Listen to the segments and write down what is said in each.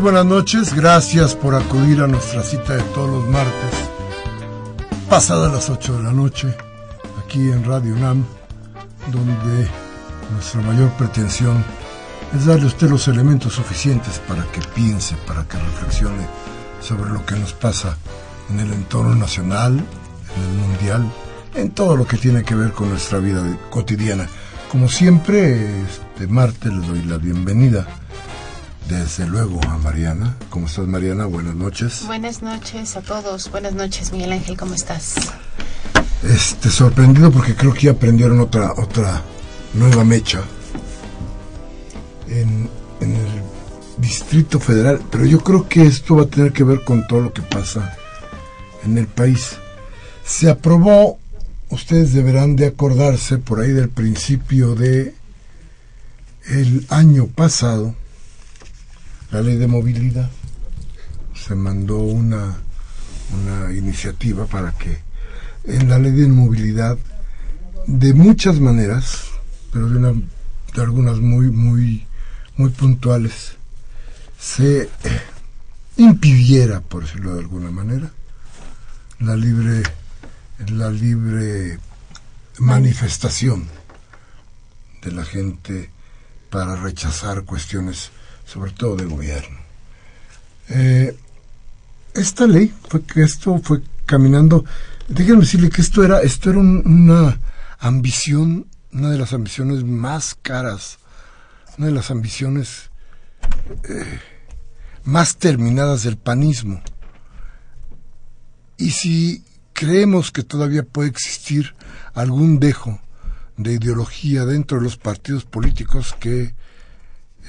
Buenas noches. Gracias por acudir a nuestra cita de todos los martes, pasadas las 8 de la noche, aquí en Radio UNAM, donde nuestra mayor pretensión es darle a usted los elementos suficientes para que piense, para que reflexione sobre lo que nos pasa en el entorno nacional, en el mundial, en todo lo que tiene que ver con nuestra vida cotidiana. Como siempre, este martes les doy la bienvenida desde luego a Mariana. ¿Cómo estás, Mariana? Buenas noches. Buenas noches a todos. Buenas noches, Miguel Ángel. ¿Cómo estás? Este, sorprendido porque creo que ya aprendieron otra, otra nueva mecha en, en el Distrito Federal. Pero yo creo que esto va a tener que ver con todo lo que pasa en el país. Se aprobó, ustedes deberán de acordarse por ahí del principio de el año pasado, la ley de movilidad. Se mandó una, una iniciativa para que en la ley de movilidad, de muchas maneras, pero de, una, de algunas muy, muy, muy puntuales, se eh, impidiera, por decirlo de alguna manera, la libre, la libre manifestación de la gente para rechazar cuestiones sobre todo de gobierno. Eh, esta ley fue que esto fue caminando. Déjenme decirle que esto era, esto era una ambición, una de las ambiciones más caras, una de las ambiciones eh, más terminadas del panismo. Y si creemos que todavía puede existir algún dejo de ideología dentro de los partidos políticos que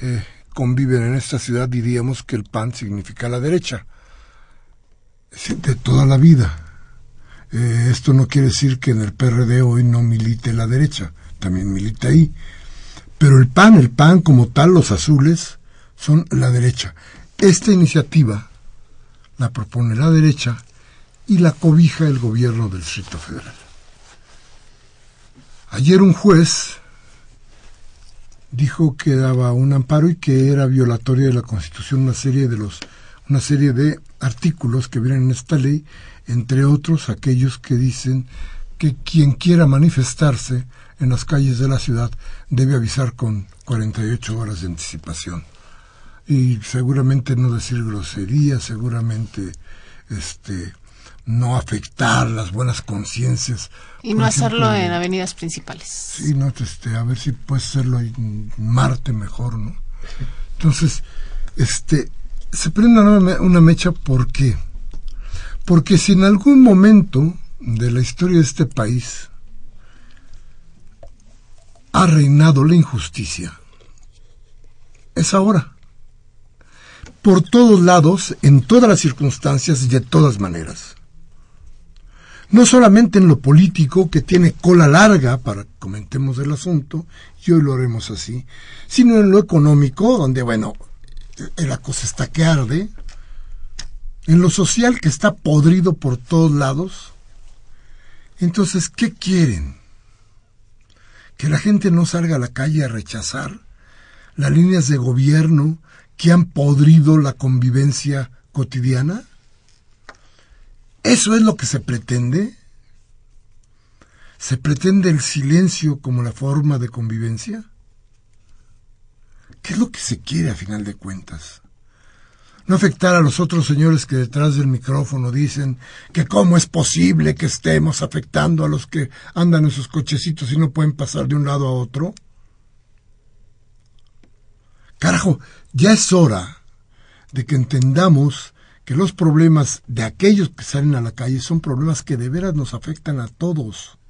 eh, conviven en esta ciudad diríamos que el PAN significa la derecha. De toda la vida. Eh, esto no quiere decir que en el PRD hoy no milite la derecha, también milita ahí. Pero el PAN, el PAN como tal, los azules, son la derecha. Esta iniciativa la propone la derecha y la cobija el gobierno del Distrito Federal. Ayer un juez dijo que daba un amparo y que era violatoria de la Constitución una serie de los una serie de artículos que vienen en esta ley, entre otros aquellos que dicen que quien quiera manifestarse en las calles de la ciudad debe avisar con 48 horas de anticipación. Y seguramente no decir grosería, seguramente este no afectar las buenas conciencias. Y no hacerlo en avenidas principales. Sí, no, este, a ver si puedes hacerlo en Marte mejor, ¿no? Entonces, este, se prende una, una mecha, ¿por qué? Porque si en algún momento de la historia de este país ha reinado la injusticia, es ahora. Por todos lados, en todas las circunstancias y de todas maneras no solamente en lo político, que tiene cola larga para que comentemos el asunto, y hoy lo haremos así, sino en lo económico, donde, bueno, la cosa está que arde, en lo social, que está podrido por todos lados. Entonces, ¿qué quieren? ¿Que la gente no salga a la calle a rechazar las líneas de gobierno que han podrido la convivencia cotidiana? ¿Eso es lo que se pretende? ¿Se pretende el silencio como la forma de convivencia? ¿Qué es lo que se quiere a final de cuentas? No afectar a los otros señores que detrás del micrófono dicen que cómo es posible que estemos afectando a los que andan en sus cochecitos y no pueden pasar de un lado a otro. Carajo, ya es hora de que entendamos que los problemas de aquellos que salen a la calle son problemas que de veras nos afectan a todos.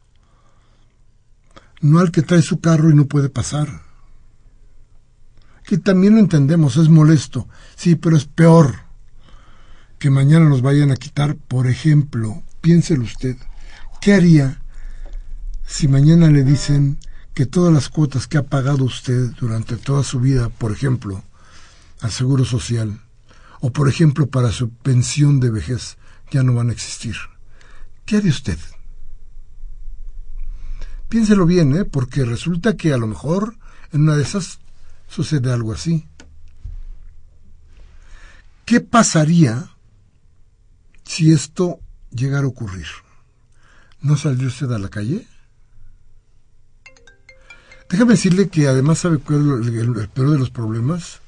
No al que trae su carro y no puede pasar. Que también lo entendemos, es molesto, sí, pero es peor que mañana nos vayan a quitar, por ejemplo, piénselo usted, ¿qué haría si mañana le dicen que todas las cuotas que ha pagado usted durante toda su vida, por ejemplo, al Seguro Social, o por ejemplo para su pensión de vejez, ya no van a existir. ¿Qué haría usted? Piénselo bien, ¿eh? porque resulta que a lo mejor en una de esas sucede algo así. ¿Qué pasaría si esto llegara a ocurrir? ¿No saldría usted a la calle? Déjame decirle que además sabe cuál es el, peor de los problemas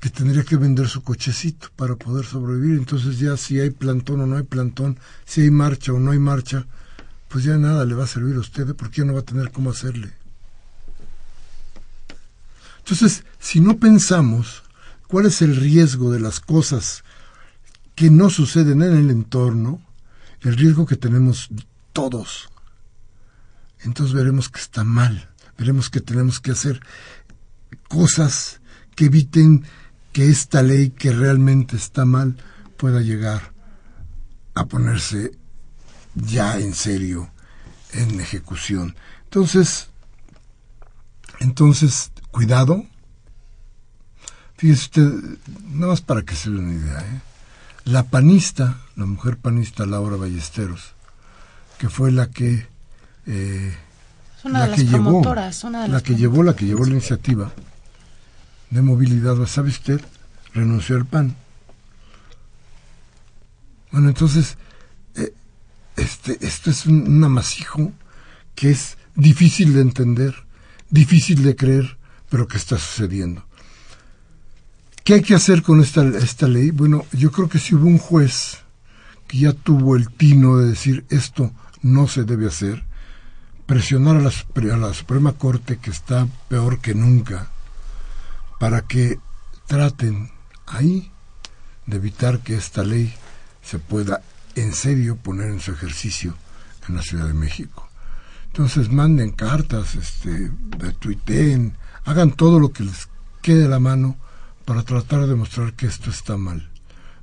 que tendría que vender su cochecito para poder sobrevivir. Entonces ya si hay plantón o no hay plantón, si hay marcha o no hay marcha, pues ya nada le va a servir a usted porque ya no va a tener cómo hacerle. Entonces, si no pensamos cuál es el riesgo de las cosas que no suceden en el entorno, el riesgo que tenemos todos, entonces veremos que está mal, veremos que tenemos que hacer cosas que eviten que esta ley que realmente está mal pueda llegar a ponerse ya en serio en ejecución. Entonces, entonces, cuidado. Fíjese usted, nada más para que se dé una idea, ¿eh? la panista, la mujer panista Laura Ballesteros, que fue la que eh, la que llevó, la que llevó la que llevó la iniciativa de movilidad, ¿sabe usted? Renunció al PAN. Bueno, entonces este, esto es un, amasijo que es difícil de entender, difícil de creer, pero que está sucediendo. ¿Qué hay que hacer con esta, esta ley? Bueno, yo creo que si hubo un juez que ya tuvo el tino de decir esto no se debe hacer, presionar a la, a la Suprema Corte, que está peor que nunca, para que traten ahí de evitar que esta ley se pueda en serio poner en su ejercicio en la Ciudad de México. Entonces manden cartas, este, tuiteen, hagan todo lo que les quede a la mano para tratar de demostrar que esto está mal.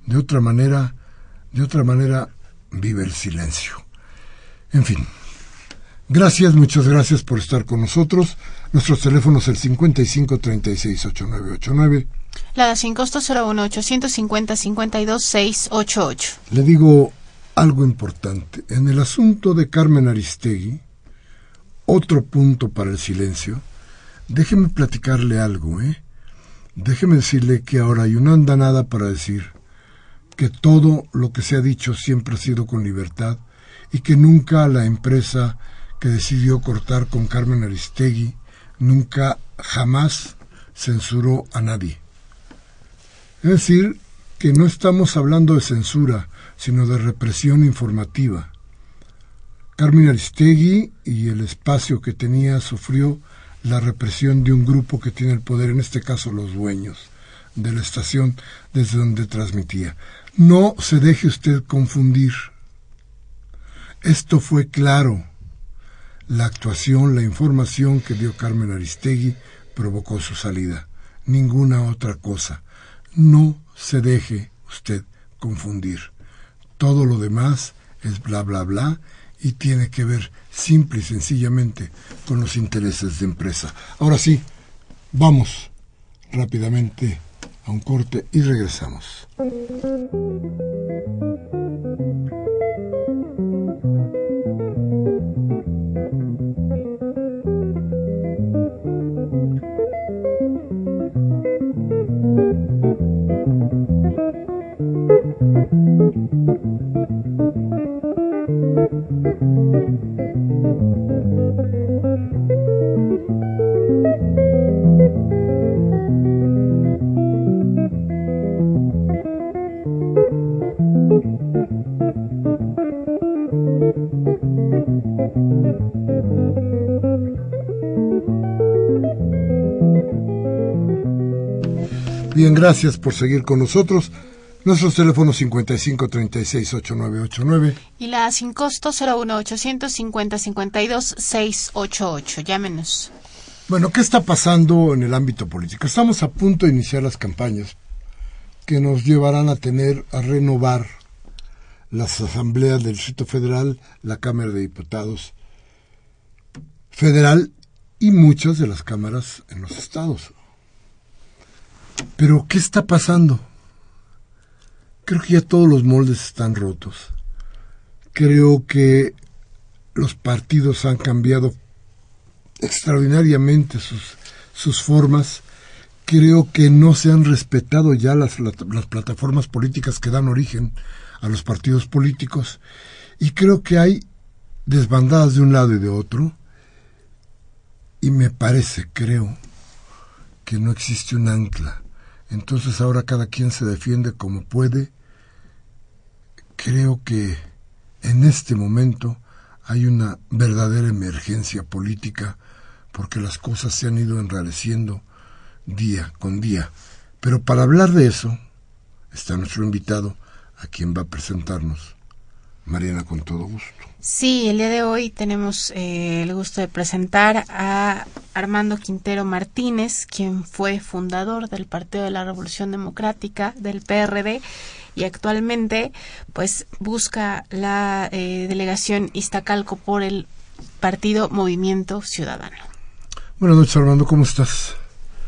De otra manera, de otra manera, vive el silencio. En fin. Gracias, muchas gracias por estar con nosotros. Nuestros teléfonos el 55 36 8989. La sin costo 01 850 52 688. Le digo algo importante. En el asunto de Carmen Aristegui, otro punto para el silencio, déjeme platicarle algo, ¿eh? Déjeme decirle que ahora hay una andanada para decir que todo lo que se ha dicho siempre ha sido con libertad y que nunca la empresa que decidió cortar con Carmen Aristegui nunca jamás censuró a nadie. Es decir, que no estamos hablando de censura, sino de represión informativa. Carmen Aristegui y el espacio que tenía sufrió la represión de un grupo que tiene el poder, en este caso los dueños de la estación desde donde transmitía. No se deje usted confundir. Esto fue claro. La actuación, la información que dio Carmen Aristegui provocó su salida. Ninguna otra cosa. No se deje usted confundir. Todo lo demás es bla, bla, bla y tiene que ver simple y sencillamente con los intereses de empresa. Ahora sí, vamos rápidamente a un corte y regresamos. Bien, gracias por seguir con nosotros. Nuestros teléfonos 55 36 8989 y la sin costo 01 850 52 688. Llámenos. Bueno, ¿qué está pasando en el ámbito político? Estamos a punto de iniciar las campañas que nos llevarán a tener, a renovar las asambleas del Distrito Federal, la Cámara de Diputados Federal y muchas de las cámaras en los estados. Pero, ¿qué está pasando? Creo que ya todos los moldes están rotos. Creo que los partidos han cambiado extraordinariamente sus, sus formas. Creo que no se han respetado ya las, las plataformas políticas que dan origen a los partidos políticos. Y creo que hay desbandadas de un lado y de otro. Y me parece, creo, que no existe un ancla entonces ahora cada quien se defiende como puede. Creo que en este momento hay una verdadera emergencia política porque las cosas se han ido enrareciendo día con día. Pero para hablar de eso está nuestro invitado, a quien va a presentarnos Mariana con todo gusto. Sí, el día de hoy tenemos eh, el gusto de presentar a Armando Quintero Martínez, quien fue fundador del Partido de la Revolución Democrática, del PRD, y actualmente pues busca la eh, delegación Iztacalco por el Partido Movimiento Ciudadano. Buenas noches, Armando, ¿cómo estás?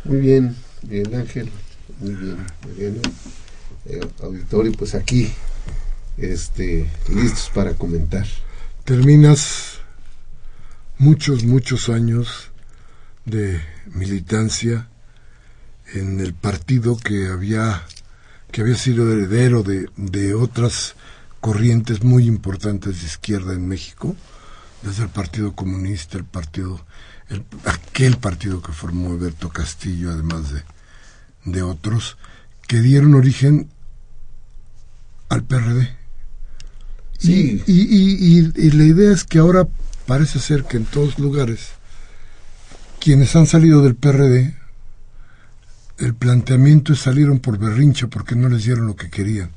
Muy bien, bien Ángel, muy bien, muy bien. Eh, auditorio, pues aquí, este, listos para comentar terminas muchos, muchos años de militancia en el partido que había, que había sido heredero de, de otras corrientes muy importantes de izquierda en México, desde el Partido Comunista, el partido, el, aquel partido que formó Alberto Castillo, además de, de otros, que dieron origen al PRD Sí. Y, y, la idea es que ahora parece ser que en todos lugares quienes han salido del PRD, el planteamiento es salieron por berrinche porque no les dieron lo que querían.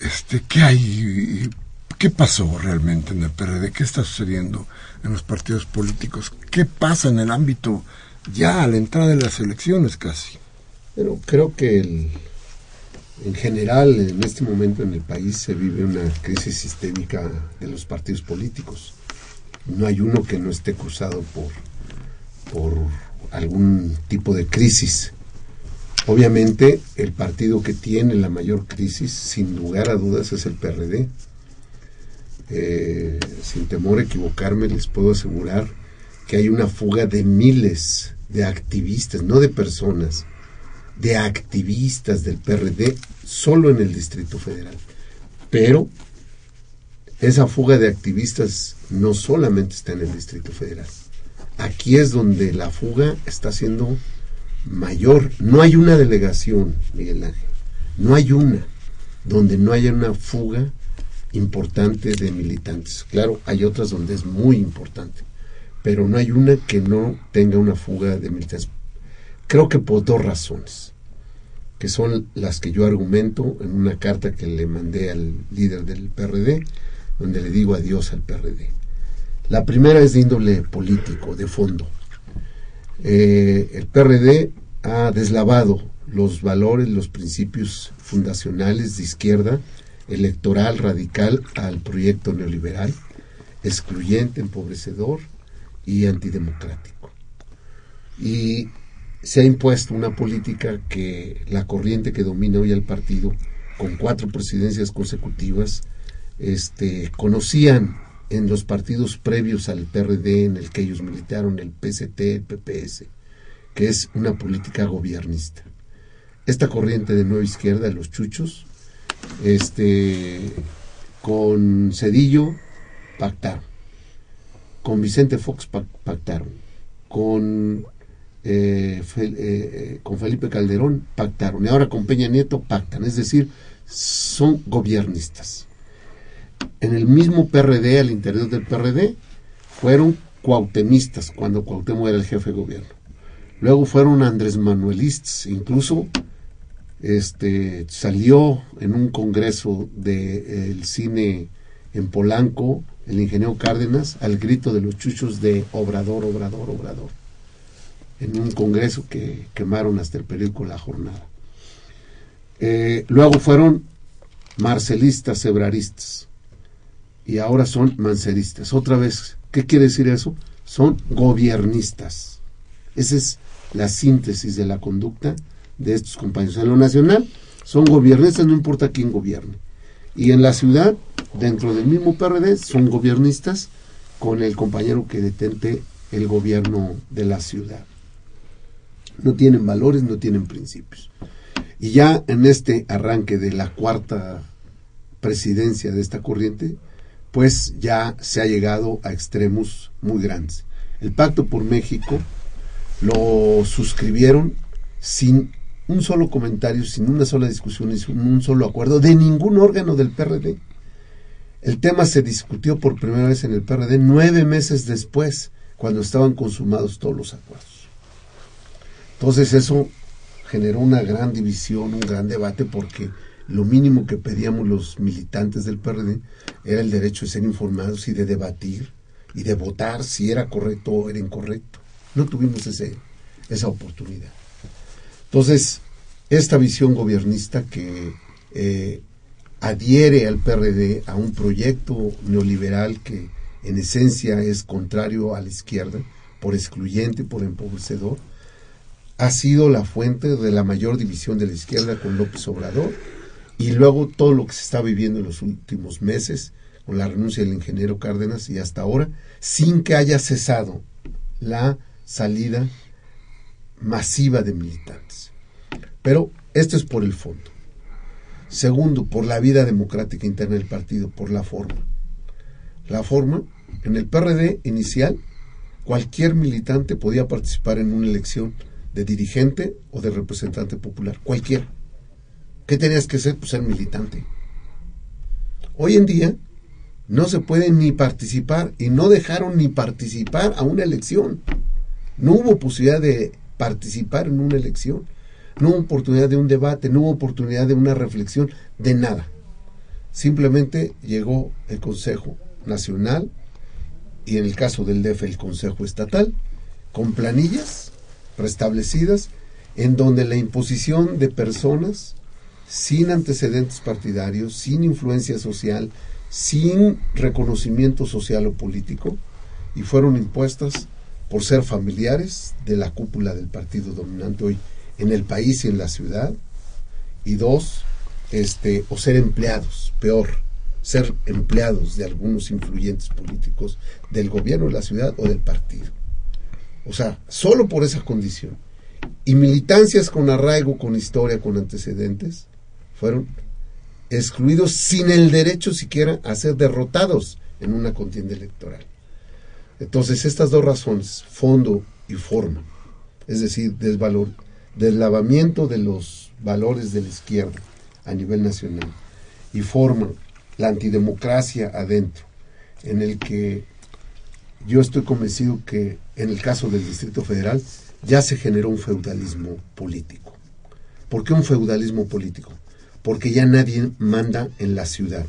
Este, ¿qué hay? ¿Qué pasó realmente en el PRD? ¿Qué está sucediendo en los partidos políticos? ¿Qué pasa en el ámbito ya a la entrada de las elecciones casi? Pero creo que el, en general, en este momento en el país se vive una crisis sistémica de los partidos políticos. No hay uno que no esté cruzado por, por algún tipo de crisis. Obviamente, el partido que tiene la mayor crisis, sin lugar a dudas, es el PRD. Eh, sin temor a equivocarme, les puedo asegurar que hay una fuga de miles de activistas, no de personas, de activistas del PRD solo en el Distrito Federal. Pero esa fuga de activistas no solamente está en el Distrito Federal. Aquí es donde la fuga está siendo mayor. No hay una delegación, Miguel Ángel. No hay una donde no haya una fuga importante de militantes. Claro, hay otras donde es muy importante, pero no hay una que no tenga una fuga de militantes. Creo que por dos razones, que son las que yo argumento en una carta que le mandé al líder del PRD, donde le digo adiós al PRD. La primera es de índole político, de fondo. Eh, el PRD ha deslavado los valores, los principios fundacionales de izquierda, electoral, radical, al proyecto neoliberal, excluyente, empobrecedor y antidemocrático. Y se ha impuesto una política que la corriente que domina hoy al partido, con cuatro presidencias consecutivas, este, conocían en los partidos previos al PRD en el que ellos militaron, el PCT, el PPS, que es una política gobernista. Esta corriente de nueva izquierda, los chuchos, este, con Cedillo pactaron, con Vicente Fox pactaron, con eh, eh, con Felipe Calderón pactaron y ahora con Peña Nieto pactan, es decir, son gobiernistas. En el mismo PRD, al interior del PRD, fueron cuautemistas cuando Cuauhtémoc era el jefe de gobierno. Luego fueron Andrés Manuelistas, incluso este salió en un congreso del cine en Polanco el ingeniero Cárdenas al grito de los chuchos de Obrador, Obrador, Obrador, en un congreso que quemaron hasta el periódico La Jornada. Eh, luego fueron marcelistas, sebraristas, y ahora son manceristas. Otra vez, ¿qué quiere decir eso? Son gobiernistas. Esa es la síntesis de la conducta de estos compañeros. En lo nacional son gobiernistas, no importa quién gobierne. Y en la ciudad, dentro del mismo PRD, son gobiernistas con el compañero que detente el gobierno de la ciudad. No tienen valores, no tienen principios. Y ya en este arranque de la cuarta presidencia de esta corriente, pues ya se ha llegado a extremos muy grandes. El Pacto por México lo suscribieron sin un solo comentario, sin una sola discusión sin un solo acuerdo de ningún órgano del PRD. El tema se discutió por primera vez en el PRD nueve meses después, cuando estaban consumados todos los acuerdos. Entonces eso generó una gran división, un gran debate, porque lo mínimo que pedíamos los militantes del PRD era el derecho de ser informados y de debatir y de votar si era correcto o era incorrecto. No tuvimos ese, esa oportunidad. Entonces, esta visión gobernista que eh, adhiere al PRD a un proyecto neoliberal que en esencia es contrario a la izquierda, por excluyente, por empobrecedor, ha sido la fuente de la mayor división de la izquierda con López Obrador y luego todo lo que se está viviendo en los últimos meses con la renuncia del ingeniero Cárdenas y hasta ahora, sin que haya cesado la salida masiva de militantes. Pero esto es por el fondo. Segundo, por la vida democrática interna del partido, por la forma. La forma, en el PRD inicial, cualquier militante podía participar en una elección de dirigente o de representante popular, cualquiera. ¿Qué tenías que ser? Pues ser militante. Hoy en día no se puede ni participar y no dejaron ni participar a una elección. No hubo posibilidad de participar en una elección. No hubo oportunidad de un debate, no hubo oportunidad de una reflexión, de nada. Simplemente llegó el Consejo Nacional y en el caso del DF el Consejo Estatal con planillas restablecidas en donde la imposición de personas sin antecedentes partidarios, sin influencia social, sin reconocimiento social o político, y fueron impuestas por ser familiares de la cúpula del partido dominante hoy en el país y en la ciudad, y dos, este, o ser empleados, peor, ser empleados de algunos influyentes políticos del gobierno de la ciudad o del partido. O sea, solo por esa condición. Y militancias con arraigo, con historia, con antecedentes, fueron excluidos sin el derecho siquiera a ser derrotados en una contienda electoral. Entonces, estas dos razones, fondo y forma, es decir, desvalor, deslavamiento de los valores de la izquierda a nivel nacional y forma, la antidemocracia adentro, en el que yo estoy convencido que en el caso del Distrito Federal ya se generó un feudalismo político. ¿Por qué un feudalismo político? Porque ya nadie manda en la ciudad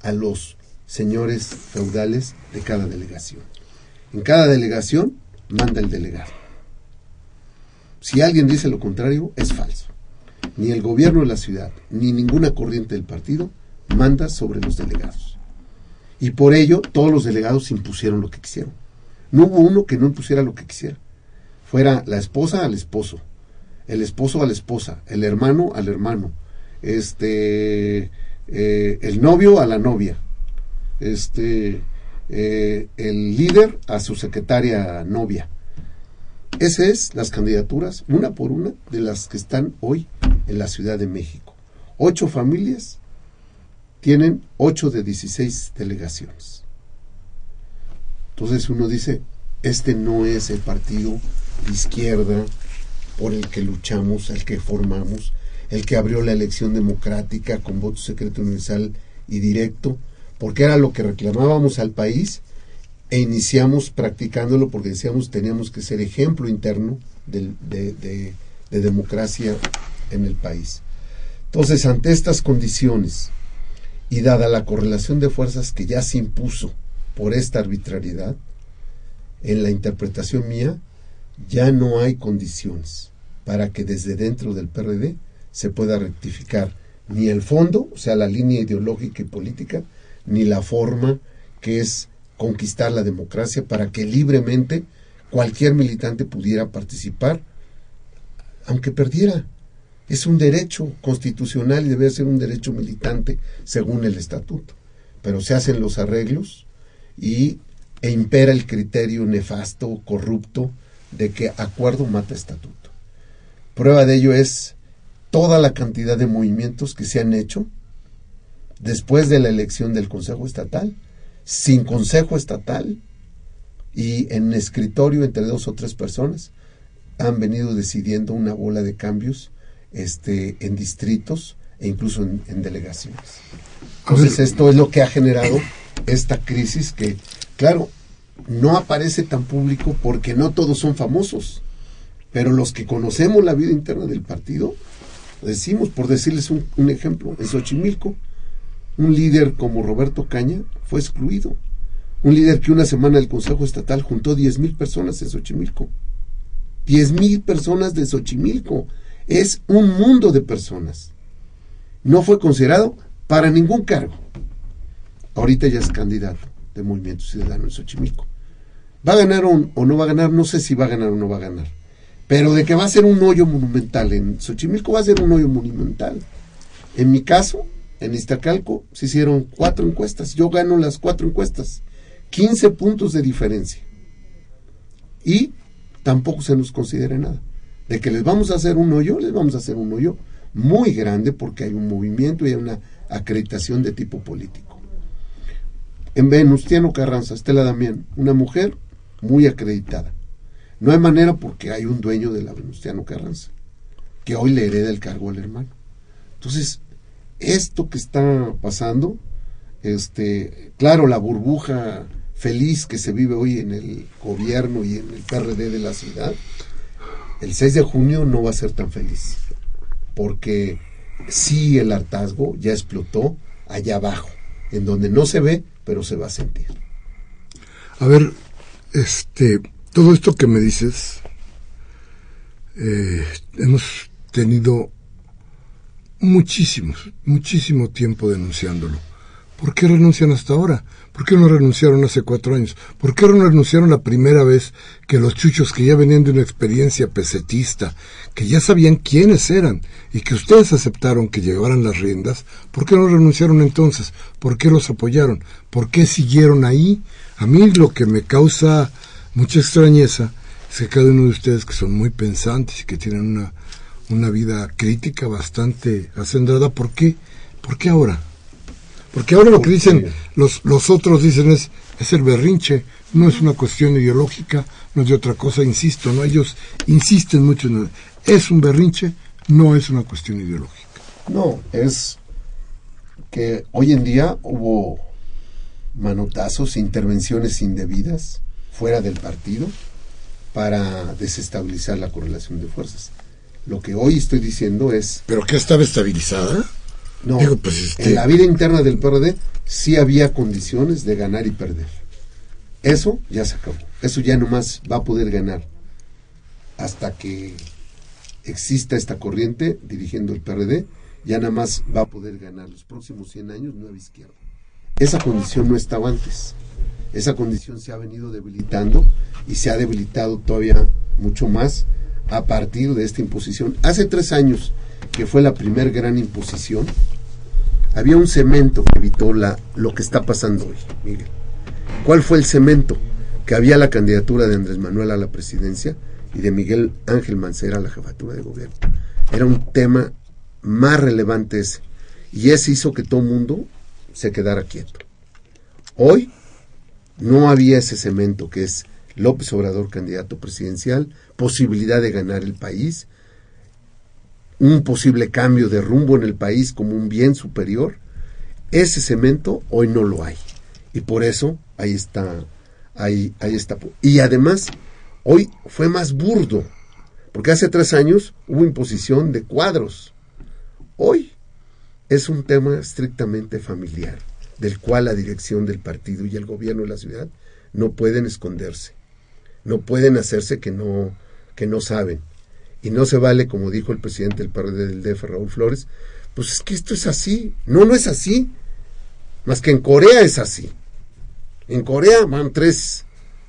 a los señores feudales de cada delegación. En cada delegación manda el delegado. Si alguien dice lo contrario, es falso. Ni el gobierno de la ciudad, ni ninguna corriente del partido manda sobre los delegados. Y por ello todos los delegados impusieron lo que quisieron. No hubo uno que no impusiera lo que quisiera. Fuera la esposa al esposo, el esposo a la esposa, el hermano al hermano, este, eh, el novio a la novia, este, eh, el líder a su secretaria novia. Esas es las candidaturas, una por una, de las que están hoy en la Ciudad de México. Ocho familias tienen 8 de 16 delegaciones. Entonces uno dice, este no es el partido de izquierda por el que luchamos, el que formamos, el que abrió la elección democrática con voto secreto universal y directo, porque era lo que reclamábamos al país e iniciamos practicándolo porque decíamos teníamos que ser ejemplo interno de, de democracia en el país. Entonces, ante estas condiciones y dada la correlación de fuerzas que ya se impuso por esta arbitrariedad, en la interpretación mía, ya no hay condiciones para que desde dentro del PRD se pueda rectificar ni el fondo, o sea, la línea ideológica y política, ni la forma que es conquistar la democracia para que libremente cualquier militante pudiera participar, aunque perdiera. Es un derecho constitucional y debe ser un derecho militante según el estatuto. Pero se hacen los arreglos y e impera el criterio nefasto, corrupto, de que acuerdo mata estatuto. Prueba de ello es toda la cantidad de movimientos que se han hecho después de la elección del Consejo Estatal, sin Consejo Estatal y en escritorio entre dos o tres personas, han venido decidiendo una bola de cambios este, en distritos e incluso en, delegaciones. Entonces esto es lo que ha generado esta crisis que, claro, no aparece tan público porque no todos son famosos, pero los que conocemos la vida interna del partido, decimos, por decirles un, ejemplo, en Xochimilco, un líder como Roberto Caña fue excluido. Un líder que una semana del Consejo Estatal juntó 10 mil personas en Xochimilco. 10 mil personas de Xochimilco. Es un mundo de personas. No fue considerado para ningún cargo. Ahorita ya es candidato de Movimiento Ciudadano en Xochimilco. ¿Va a ganar o, no va a ganar? No sé si va a ganar o no va a ganar. Pero de que va a ser un hoyo monumental en Xochimilco, va a ser un hoyo monumental. En mi caso, en Iztacalco se hicieron cuatro encuestas. Yo gano las cuatro encuestas. 15 puntos de diferencia. Y tampoco se nos considera nada de que les vamos a hacer un hoyo, les vamos a hacer un hoyo muy grande porque hay un movimiento y hay una acreditación de tipo político. En Venustiano Carranza, Estela Damián, una mujer muy acreditada. No hay manera porque hay un dueño de la Venustiano Carranza, que hoy le hereda el cargo al hermano. Entonces, esto que está pasando, este, claro, la burbuja feliz que se vive hoy en el gobierno y en el PRD de la ciudad, el 6 de junio no va a ser tan feliz, porque sí el hartazgo ya explotó allá abajo, en donde no se ve, pero se va a sentir. A ver, este, todo esto que me dices, eh, hemos tenido muchísimos, muchísimo tiempo denunciándolo. ¿Por qué renuncian hasta ahora? ¿Por qué no renunciaron hace cuatro años? ¿Por qué no renunciaron la primera vez que los chuchos que ya venían de una experiencia pesetista, que ya sabían quiénes eran y que ustedes aceptaron que llevaran las riendas, ¿por qué no renunciaron entonces? ¿Por qué los apoyaron? ¿Por qué siguieron ahí? A mí lo que me causa mucha extrañeza es que cada uno de ustedes que son muy pensantes y que tienen una, una vida crítica bastante acendrada, ¿por qué? ¿Por qué ahora? Porque ahora lo que dicen los, los otros dicen es, es el berrinche, no es una cuestión ideológica, no es de otra cosa, insisto, no ellos insisten mucho en es un berrinche, no es una cuestión ideológica. No, es que hoy en día hubo manotazos, intervenciones indebidas fuera del partido para desestabilizar la correlación de fuerzas. Lo que hoy estoy diciendo es... ¿Pero qué estaba estabilizada? No, pues, este en la vida interna del PRD sí había condiciones de ganar y perder. Eso ya se acabó. Eso ya nomás va a poder ganar hasta que exista esta corriente dirigiendo el PRD, ya nada más va a poder ganar los próximos 100 años nueva izquierda. Esa condición no estaba antes. Esa condición se ha venido debilitando y se ha debilitado todavía mucho más a partir de esta imposición. Hace tres años, que fue la primer gran imposición, había un cemento que evitó la, lo que está pasando hoy, Miguel. ¿Cuál fue el cemento? Que había la candidatura de Andrés Manuel a la presidencia y de Miguel Ángel Mancera a la jefatura de gobierno. Era un tema más relevante ese. Y ese hizo que todo mundo se quedara quieto. Hoy no había ese cemento que es López Obrador candidato presidencial, posibilidad de ganar el país, un posible cambio de rumbo en el país como un bien superior, ese cemento hoy no lo hay. Y por eso ahí está ahí, ahí está. Y además, hoy fue más burdo, porque hace tres años hubo imposición de cuadros. Hoy es un tema estrictamente familiar, del cual la dirección del partido y el gobierno de la ciudad no pueden esconderse, no pueden hacerse que no, que no saben. Y no se vale, como dijo el presidente del PRD del DF, Raúl Flores, pues es que esto es así. No, no es así. Más que en Corea es así. En Corea van tres,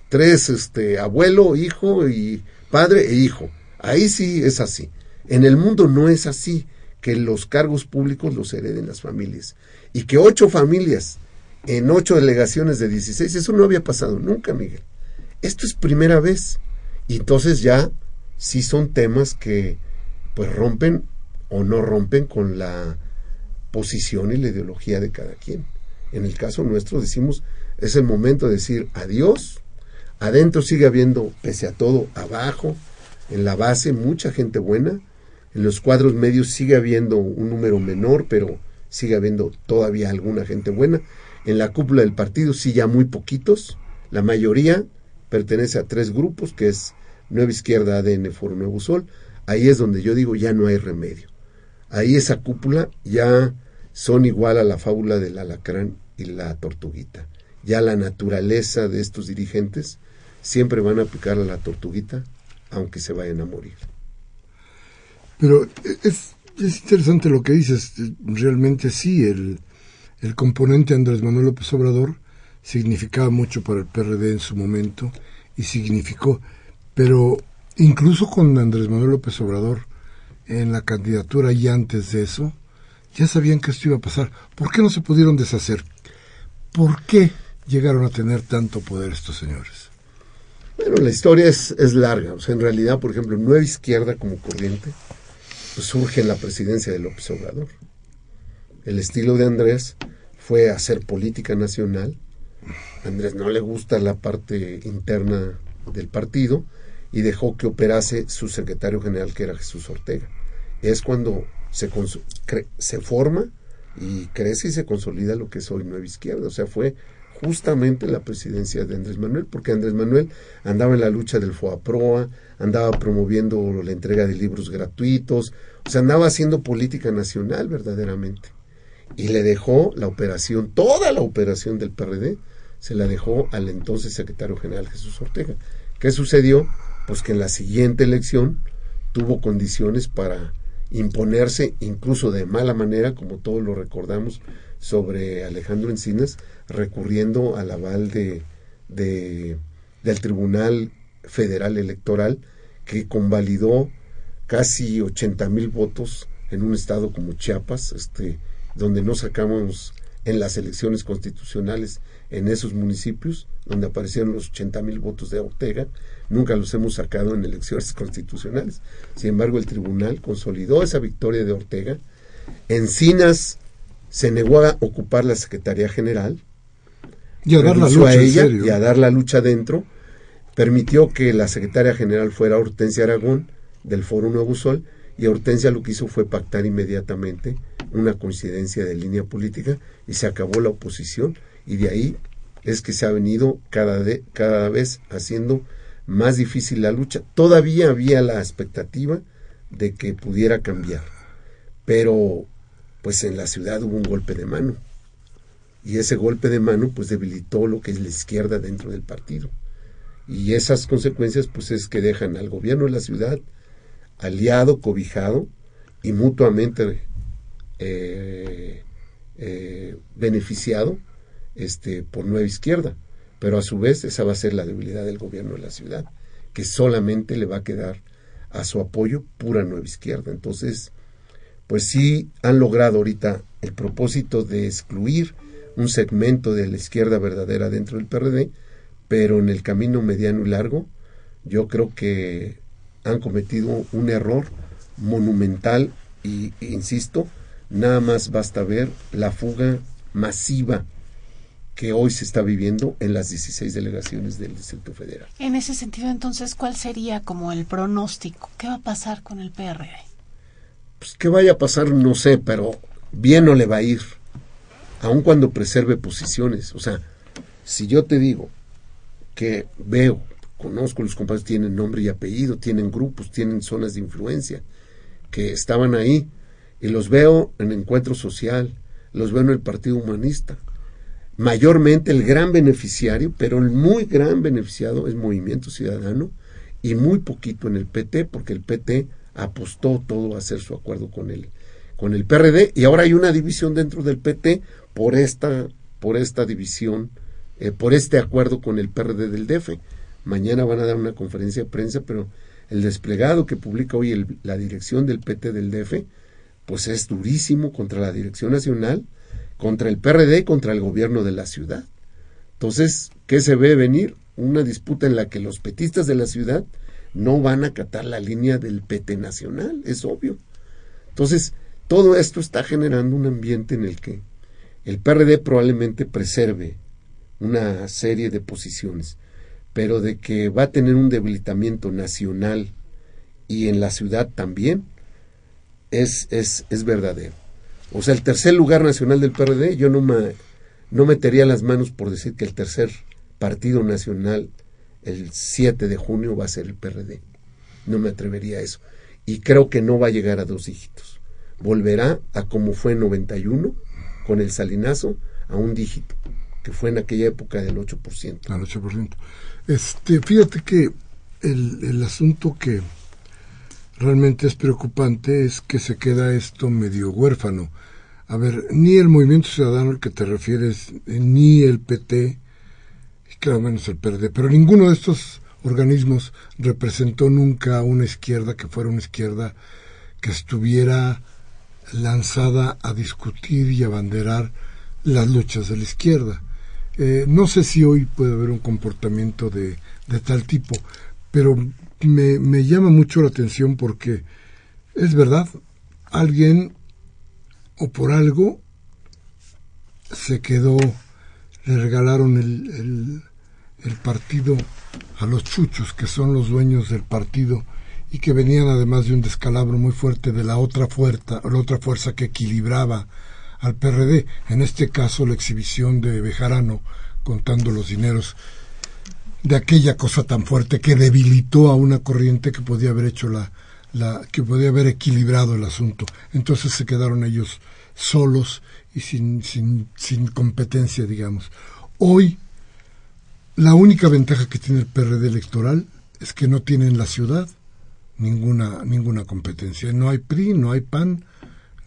tres, este, abuelo, hijo y padre e hijo. Ahí sí es así. En el mundo no es así que los cargos públicos los hereden las familias. Y que ocho familias en ocho delegaciones de 16, eso no había pasado nunca, Miguel. Esto es primera vez. Y entonces ya sí son temas que pues rompen o no rompen con la posición y la ideología de cada quien. En el caso nuestro decimos, es el momento de decir adiós. Adentro sigue habiendo, pese a todo, abajo, en la base, mucha gente buena. En los cuadros medios sigue habiendo un número menor, pero sigue habiendo todavía alguna gente buena. En la cúpula del partido sí ya muy poquitos. La mayoría pertenece a tres grupos, que es Nueva Izquierda, ADN, Foro Nuevo Sol. Ahí es donde yo digo ya no hay remedio. Ahí esa cúpula ya son igual a la fábula del alacrán y la tortuguita. Ya la naturaleza de estos dirigentes siempre van a picar a la tortuguita, aunque se vayan a morir. Pero es, es interesante lo que dices. Realmente sí, el, el componente Andrés Manuel López Obrador significaba mucho para el PRD en su momento y significó, pero incluso con Andrés Manuel López Obrador en la candidatura y antes de eso, ya sabían que esto iba a pasar. ¿Por qué no se pudieron deshacer? ¿Por qué llegaron a tener tanto poder estos señores? Bueno, la historia es, es larga. O sea, en realidad, por ejemplo, Nueva Izquierda como corriente pues surge en la presidencia de López Obrador. El estilo de Andrés fue hacer política nacional. A Andrés no le gusta la parte interna del partido y dejó que operase su secretario general, que era Jesús Ortega. Es cuando se, se forma y crece y se consolida lo que es hoy Nueva Izquierda. O sea, fue justamente la presidencia de Andrés Manuel, porque Andrés Manuel andaba en la lucha del FOAPROA, andaba promoviendo la entrega de libros gratuitos, o sea, andaba haciendo política nacional verdaderamente. Y le dejó la operación, toda la operación del PRD, se la dejó al entonces secretario general Jesús Ortega. ¿Qué sucedió? Pues que en la siguiente elección tuvo condiciones para imponerse, incluso de mala manera, como todos lo recordamos, sobre Alejandro Encinas, recurriendo al aval de, de, del Tribunal Federal Electoral, que convalidó casi 80 mil votos en un estado como Chiapas, este, donde no sacamos en las elecciones constitucionales en esos municipios, donde aparecieron los 80 mil votos de Ortega, nunca los hemos sacado en elecciones constitucionales. Sin embargo, el tribunal consolidó esa victoria de Ortega. Encinas se negó a ocupar la Secretaría General, y a dar la lucha a ella y a dar la lucha dentro, permitió que la secretaria general fuera Hortensia Aragón del Foro Nuevo Sol y Hortensia lo que hizo fue pactar inmediatamente una coincidencia de línea política y se acabó la oposición y de ahí es que se ha venido cada, de, cada vez haciendo más difícil la lucha. Todavía había la expectativa de que pudiera cambiar, pero pues en la ciudad hubo un golpe de mano y ese golpe de mano pues debilitó lo que es la izquierda dentro del partido. Y esas consecuencias pues es que dejan al gobierno de la ciudad aliado, cobijado y mutuamente eh, eh, beneficiado este, por Nueva Izquierda. Pero a su vez esa va a ser la debilidad del gobierno de la ciudad, que solamente le va a quedar a su apoyo pura Nueva Izquierda. Entonces, pues sí han logrado ahorita el propósito de excluir un segmento de la izquierda verdadera dentro del PRD, pero en el camino mediano y largo yo creo que han cometido un error monumental y, insisto, nada más basta ver la fuga masiva que hoy se está viviendo en las 16 delegaciones del Distrito Federal. En ese sentido, entonces, ¿cuál sería como el pronóstico? ¿Qué va a pasar con el PRD? Pues qué vaya a pasar, no sé, pero bien no le va a ir aun cuando preserve posiciones. O sea, si yo te digo que veo, conozco los compañeros, tienen nombre y apellido, tienen grupos, tienen zonas de influencia, que estaban ahí, y los veo en encuentro social, los veo en el Partido Humanista. Mayormente el gran beneficiario, pero el muy gran beneficiado es Movimiento Ciudadano y muy poquito en el PT, porque el PT apostó todo a hacer su acuerdo con el, con el PRD y ahora hay una división dentro del PT por esta, por esta división, eh, por este acuerdo con el PRD del DF. Mañana van a dar una conferencia de prensa, pero el desplegado que publica hoy la dirección del PT del DF, pues es durísimo contra la dirección nacional, contra el PRD y contra el gobierno de la ciudad. Entonces, ¿qué se ve venir? Una disputa en la que los petistas de la ciudad no van a acatar la línea del PT nacional, es obvio. Entonces, todo esto está generando un ambiente en el que el PRD probablemente preserve una serie de posiciones, pero de que va a tener un debilitamiento nacional y en la ciudad también, es, es, es verdadero. O sea, el tercer lugar nacional del PRD, yo no, me, no metería las manos por decir que el tercer partido nacional el 7 de junio va a ser el PRD. No me atrevería a eso. Y creo que no va a llegar a dos dígitos. Volverá a como fue en 91, con el salinazo, a un dígito, que fue en aquella época del 8%. Al 8%. Este, fíjate que el, el asunto que realmente es preocupante es que se queda esto medio huérfano. A ver, ni el Movimiento Ciudadano al que te refieres, ni el PT, claro, menos el PRD, pero ninguno de estos organismos representó nunca una izquierda que fuera una izquierda que estuviera lanzada a discutir y abanderar las luchas de la izquierda. Eh, no sé si hoy puede haber un comportamiento de, de tal tipo, pero me, me llama mucho la atención porque es verdad, alguien o por algo se quedó le regalaron el, el, partido a los chuchos, que son los dueños del partido y que venían además de un descalabro muy fuerte de la otra fuerza, la otra fuerza que equilibraba al PRD, en este caso la exhibición de Bejarano contando los dineros de aquella cosa tan fuerte que debilitó a una corriente que podía haber hecho la, que podía haber equilibrado el asunto. Entonces se quedaron ellos solos y sin, sin, sin competencia, digamos. Hoy, la única ventaja que tiene el PRD electoral es que no tiene en la ciudad ninguna, ninguna competencia. No hay PRI, no hay PAN,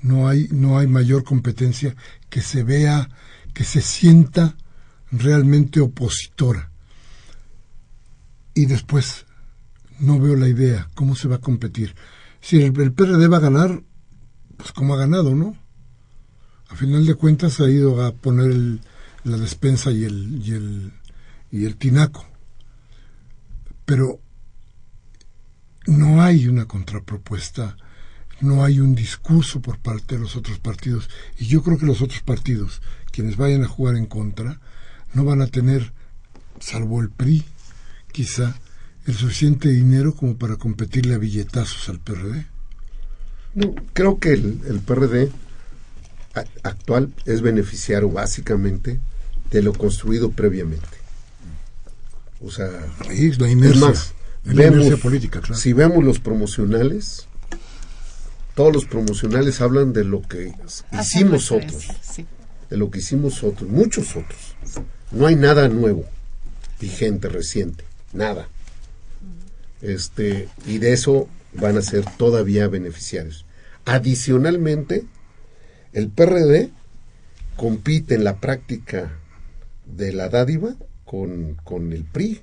no hay, no hay mayor competencia que se vea, que se sienta realmente opositora. Y después, no veo la idea, ¿cómo se va a competir? Si el, el PRD va a ganar, pues como ha ganado, ¿no? a final de cuentas ha ido a poner la despensa y el, y el, y el tinaco. Pero no hay una contrapropuesta, no hay un discurso por parte de los otros partidos. Y yo creo que los otros partidos, quienes vayan a jugar en contra, no van a tener, salvo el PRI, quizá, el suficiente dinero como para competirle a billetazos al PRD. No, creo que el, el PRD actual es beneficiario básicamente de lo construido previamente. O sea, la política, si vemos los promocionales, todos los promocionales hablan de lo que hicimos otros, de lo que hicimos otros, muchos otros. No hay nada nuevo, vigente, reciente, nada. Este, y de eso van a ser todavía beneficiarios. Adicionalmente, el PRD compite en la práctica de la dádiva con, con el PRI.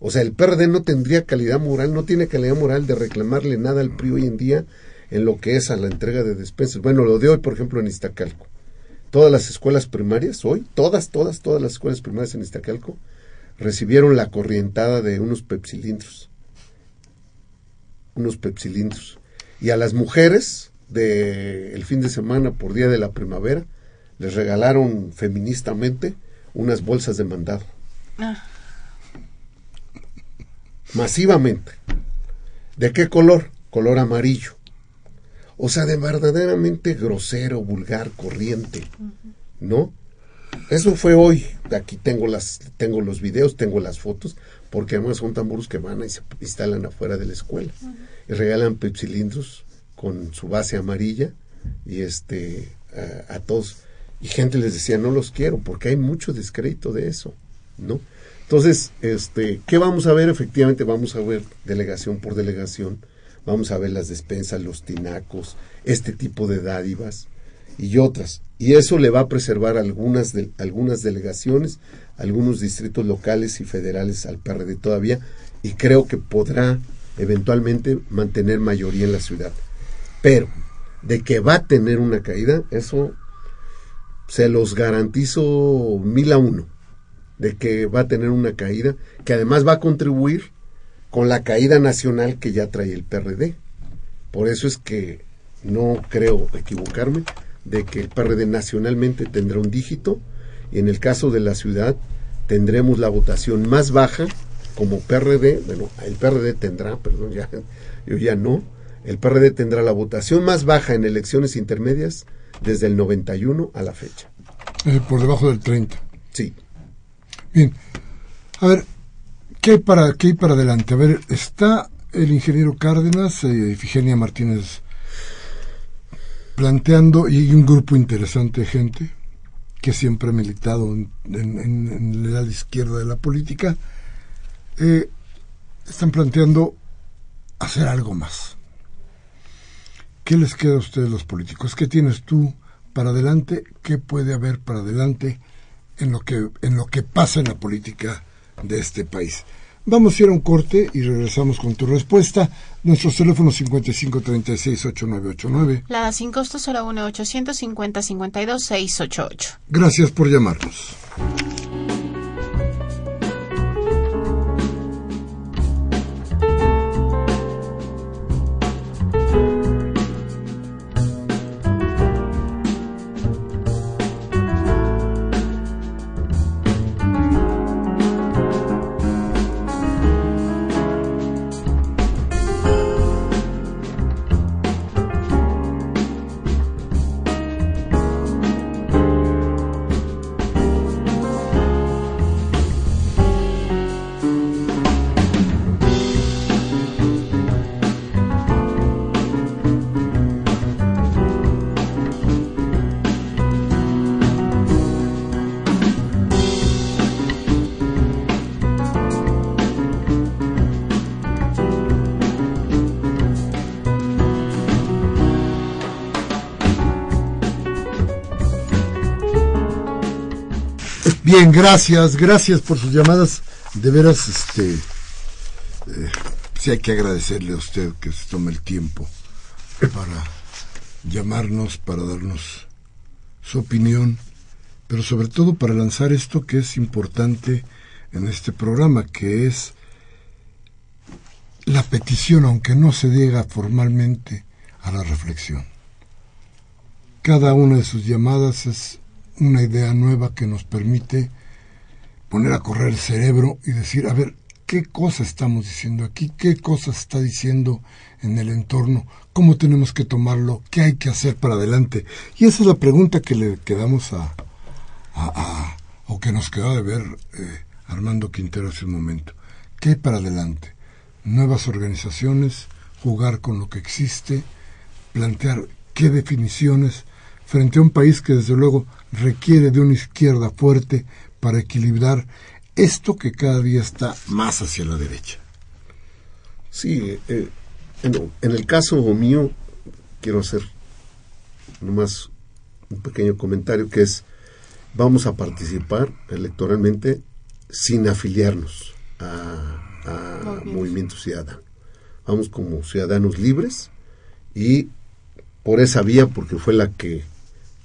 O sea, el PRD no tendría calidad moral, no tiene calidad moral de reclamarle nada al PRI hoy en día en lo que es a la entrega de despensas. Bueno, lo de hoy, por ejemplo, en Iztacalco. Todas las escuelas primarias, hoy, todas, todas, todas las escuelas primarias en Iztacalco recibieron la corrientada de unos pepsilindros. Unos pepsilindros. Y a las mujeres, de el fin de semana por día de la primavera les regalaron feministamente unas bolsas de mandado. Ah. Masivamente. ¿De qué color? Color amarillo. O sea, de verdaderamente grosero, vulgar, corriente. ¿No? Eso fue hoy. Aquí tengo las, tengo los videos, tengo las fotos, porque además son tamburos que van y se instalan afuera de la escuela y regalan pepsilindros con su base amarilla y este a, a, todos y gente les decía no los quiero porque hay mucho descrédito de eso, ¿no? Entonces, este, ¿qué vamos a ver? Efectivamente vamos a ver delegación por delegación, vamos a ver las despensas, los tinacos, este tipo de dádivas y otras. Y eso le va a preservar algunas, de, algunas delegaciones, algunos distritos locales y federales al PRD todavía, y creo que podrá eventualmente mantener mayoría en la ciudad. Pero de que va a tener una caída, eso se los garantizo mil a uno, de que va a tener una caída, que además va a contribuir con la caída nacional que ya trae el PRD. Por eso es que no creo equivocarme de que el PRD nacionalmente tendrá un dígito y en el caso de la ciudad tendremos la votación más baja como PRD, bueno, el PRD tendrá, perdón, ya, yo ya no, el PRD tendrá la votación más baja en elecciones intermedias desde el 91 a la fecha. Eh, por debajo del 30. Sí. Bien. A ver, ¿qué hay para, qué hay para adelante? A ver, está el ingeniero Cárdenas, eh, Ifigenia Martínez planteando, y hay un grupo interesante de gente que siempre ha militado en, en, izquierda de la política, eh, están planteando hacer algo más. ¿Qué les queda a ustedes los políticos? ¿Qué tienes tú para adelante? ¿Qué puede haber para adelante en lo que, en lo que pasa en la política de este país? Vamos a ir a un corte y regresamos con tu respuesta. Nuestros teléfonos 5536-8989. La sin costo 01 850 52 688. Gracias por llamarnos. Bien, gracias, gracias por sus llamadas. De veras, este, eh, sí hay que agradecerle a usted que se tome el tiempo para llamarnos, para darnos su opinión, pero sobre todo para lanzar esto que es importante en este programa, que es la petición, aunque no se diga formalmente, a la reflexión. Cada una de sus llamadas es una idea nueva que nos permite poner a correr el cerebro y decir, a ver, ¿qué cosa estamos diciendo aquí? ¿Qué cosa está diciendo en el entorno? ¿Cómo tenemos que tomarlo? ¿Qué hay que hacer para adelante? Y esa es la pregunta que le quedamos a, o que nos quedó de ver eh, Armando Quintero hace un momento. ¿Qué para adelante? Nuevas organizaciones, jugar con lo que existe, plantear qué definiciones frente a un país que desde luego requiere de una izquierda fuerte para equilibrar esto que cada día está más hacia la derecha. Sí, eh, en, en, el caso mío, quiero hacer nomás un pequeño comentario que es, vamos a participar electoralmente sin afiliarnos a, a Movimiento Ciudadano. Vamos como ciudadanos libres y por esa vía, porque fue la que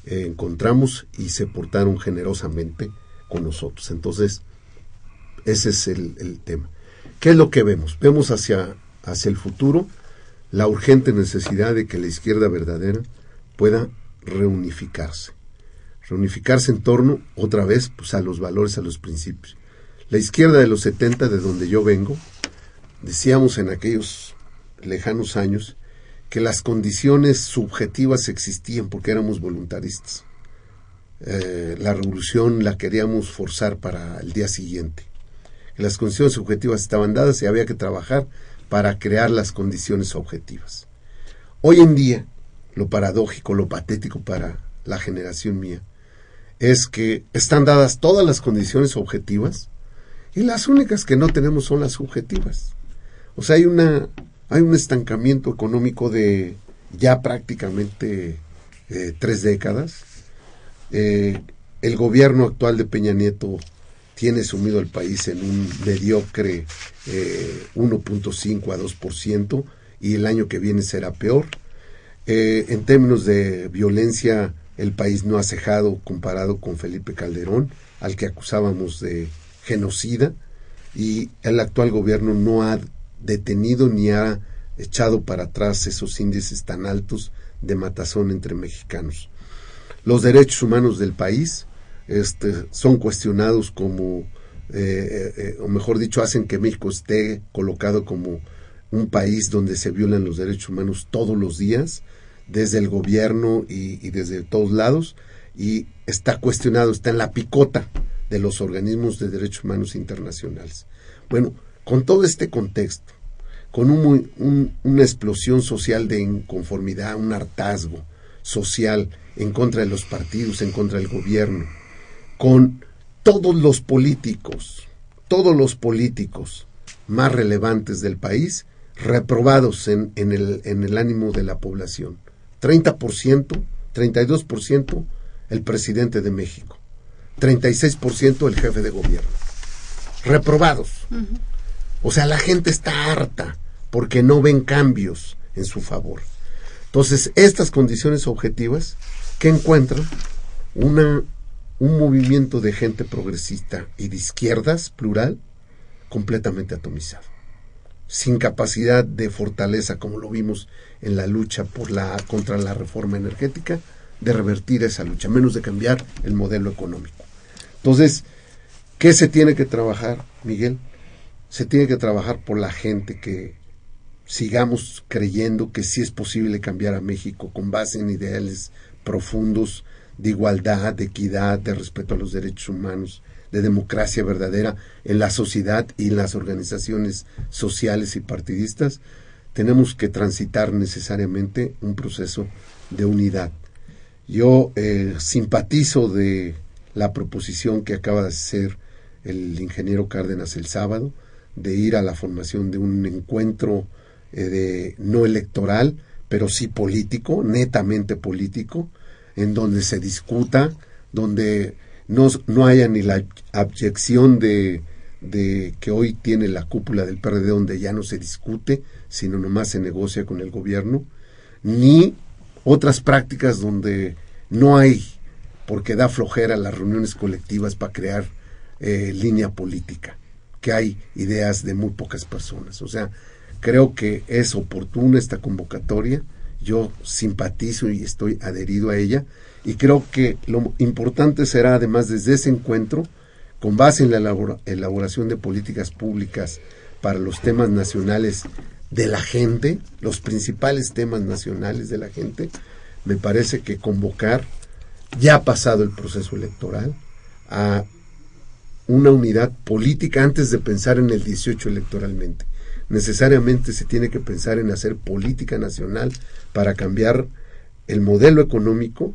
eh, encontramos y se portaron generosamente con nosotros. Entonces, ese es el, el, tema. ¿Qué es lo que vemos? Vemos hacia, hacia el futuro la urgente necesidad de que la izquierda verdadera pueda reunificarse. Reunificarse en torno, otra vez, pues, a los valores, a los principios. La izquierda de los 70, de donde yo vengo, decíamos en aquellos lejanos años, que las condiciones subjetivas existían porque éramos voluntaristas. eh, la revolución la queríamos forzar para el día siguiente. Las condiciones objetivas estaban dadas y había que trabajar para crear las condiciones objetivas. Hoy en día, lo paradójico, lo patético para la generación mía, es que están dadas todas las condiciones objetivas y las únicas que no tenemos son las subjetivas. O sea, hay una hay un estancamiento económico de ya prácticamente eh, tres décadas. Eh, el gobierno actual de Peña Nieto tiene sumido al país en un mediocre 1.5 eh, a 2% y el año que viene será peor. en términos de violencia, el país no ha cejado comparado con Felipe Calderón, al que acusábamos de genocida, y el actual gobierno no ha detenido ni ha echado para atrás esos índices tan altos de matazón entre mexicanos. Los derechos humanos del país este, son cuestionados como, eh, eh, eh, o mejor dicho, hacen que México esté colocado como un país donde se violan los derechos humanos todos los días, desde el gobierno y, y desde todos lados, y está cuestionado, está en la picota de los organismos de derechos humanos internacionales. Bueno, con todo este contexto, con una explosión social de inconformidad, un hartazgo social en contra de los partidos, en contra del gobierno, con todos los políticos, todos los políticos más relevantes del país reprobados en, el, ánimo de la población. 30%, 32% el presidente de México, 36% el jefe de gobierno. Reprobados. O sea, la gente está harta porque no ven cambios en su favor. Entonces, estas condiciones objetivas que encuentran una, un movimiento de gente progresista y de izquierdas, plural, completamente atomizado, sin capacidad de fortaleza, como lo vimos en la lucha por la, contra la reforma energética, de revertir esa lucha, menos de cambiar el modelo económico. Entonces, ¿qué se tiene que trabajar, Miguel? Se tiene que trabajar por la gente que sigamos creyendo que sí es posible cambiar a México con base en ideales profundos de igualdad, de equidad, de respeto a los derechos humanos, de democracia verdadera en la sociedad y en las organizaciones sociales y partidistas, tenemos que transitar necesariamente un proceso de unidad. Yo eh, simpatizo de la proposición que acaba de hacer el ingeniero Cárdenas el sábado, de ir a la formación de un encuentro eh, de, no electoral, pero sí político, netamente político, en donde se discuta, donde no, no haya ni la abyección de, de que hoy tiene la cúpula del PRD donde ya no se discute, sino nomás se negocia con el gobierno, ni otras prácticas donde no hay, porque da flojera las reuniones colectivas para crear eh, línea política que hay ideas de muy pocas personas. O sea, creo que es oportuna esta convocatoria, yo simpatizo y estoy adherido a ella, y creo que lo importante será, además, desde ese encuentro, con base en la elaboración de políticas públicas para los temas nacionales de la gente, los principales temas nacionales de la gente, me parece que convocar, ya pasado el proceso electoral, a una unidad política antes de pensar en el 18 electoralmente. Necesariamente se tiene que pensar en hacer política nacional para cambiar el modelo económico,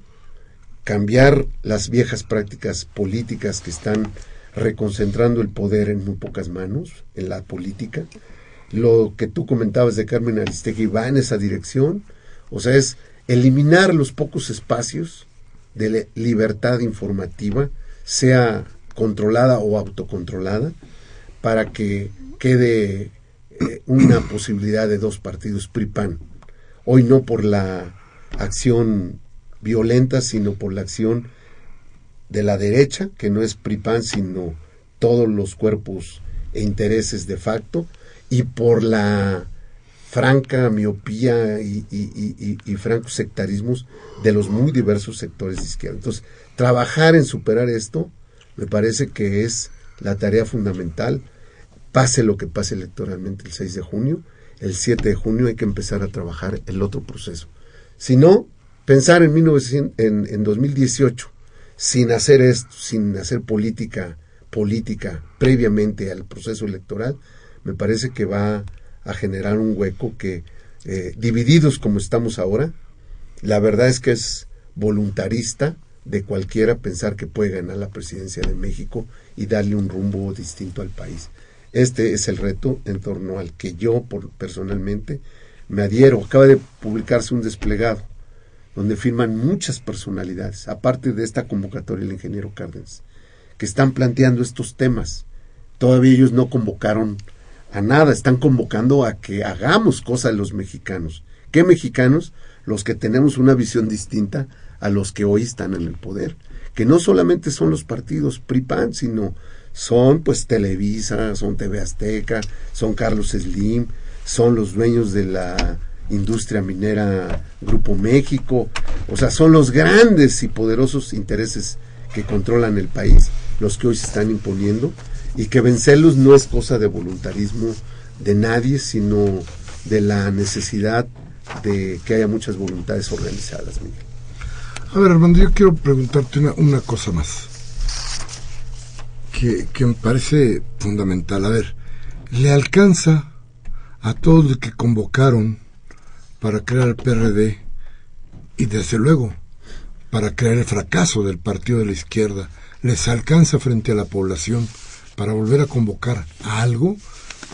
cambiar las viejas prácticas políticas que están reconcentrando el poder en muy pocas manos, en la política. Lo que tú comentabas de Carmen Aristegui va en esa dirección, o sea, es eliminar los pocos espacios de libertad informativa, sea controlada o autocontrolada para que quede eh, una posibilidad de dos partidos PRIPAN. Hoy no por la acción violenta, sino por la acción de la derecha, que no es PRIPAN, sino todos los cuerpos e intereses de facto, y por la franca miopía y, y, y, francos sectarismos de los muy diversos sectores de izquierda. Entonces, trabajar en superar esto me parece que es la tarea fundamental, pase lo que pase electoralmente el 6 de junio, el 7 de junio hay que empezar a trabajar el otro proceso. Si no, pensar en, 1900, en, en 2018 sin hacer esto, sin hacer política política previamente al proceso electoral, me parece que va a generar un hueco que, eh, divididos como estamos ahora, la verdad es que es voluntarista de cualquiera pensar que puede ganar la presidencia de México y darle un rumbo distinto al país. Este es el reto en torno al que yo por, personalmente me adhiero. Acaba de publicarse un desplegado donde firman muchas personalidades, aparte de esta convocatoria el ingeniero Cárdenas, que están planteando estos temas. Todavía ellos no convocaron a nada, están convocando a que hagamos cosas los mexicanos. ¿Qué mexicanos? Los que tenemos una visión distinta a los que hoy están en el poder, que no solamente son los partidos PRI-PAN, sino son pues Televisa, son TV Azteca, son Carlos Slim, son los dueños de la industria minera Grupo México, o sea, son los grandes y poderosos intereses que controlan el país, los que hoy se están imponiendo, y que vencerlos no es cosa de voluntarismo de nadie, sino de la necesidad de que haya muchas voluntades organizadas, Miguel. A ver, Armando, yo quiero preguntarte una, una cosa más, que, que me parece fundamental. A ver, ¿le alcanza a todos los que convocaron para crear el PRD y desde luego para crear el fracaso del partido de la izquierda, les alcanza frente a la población para volver a convocar a algo,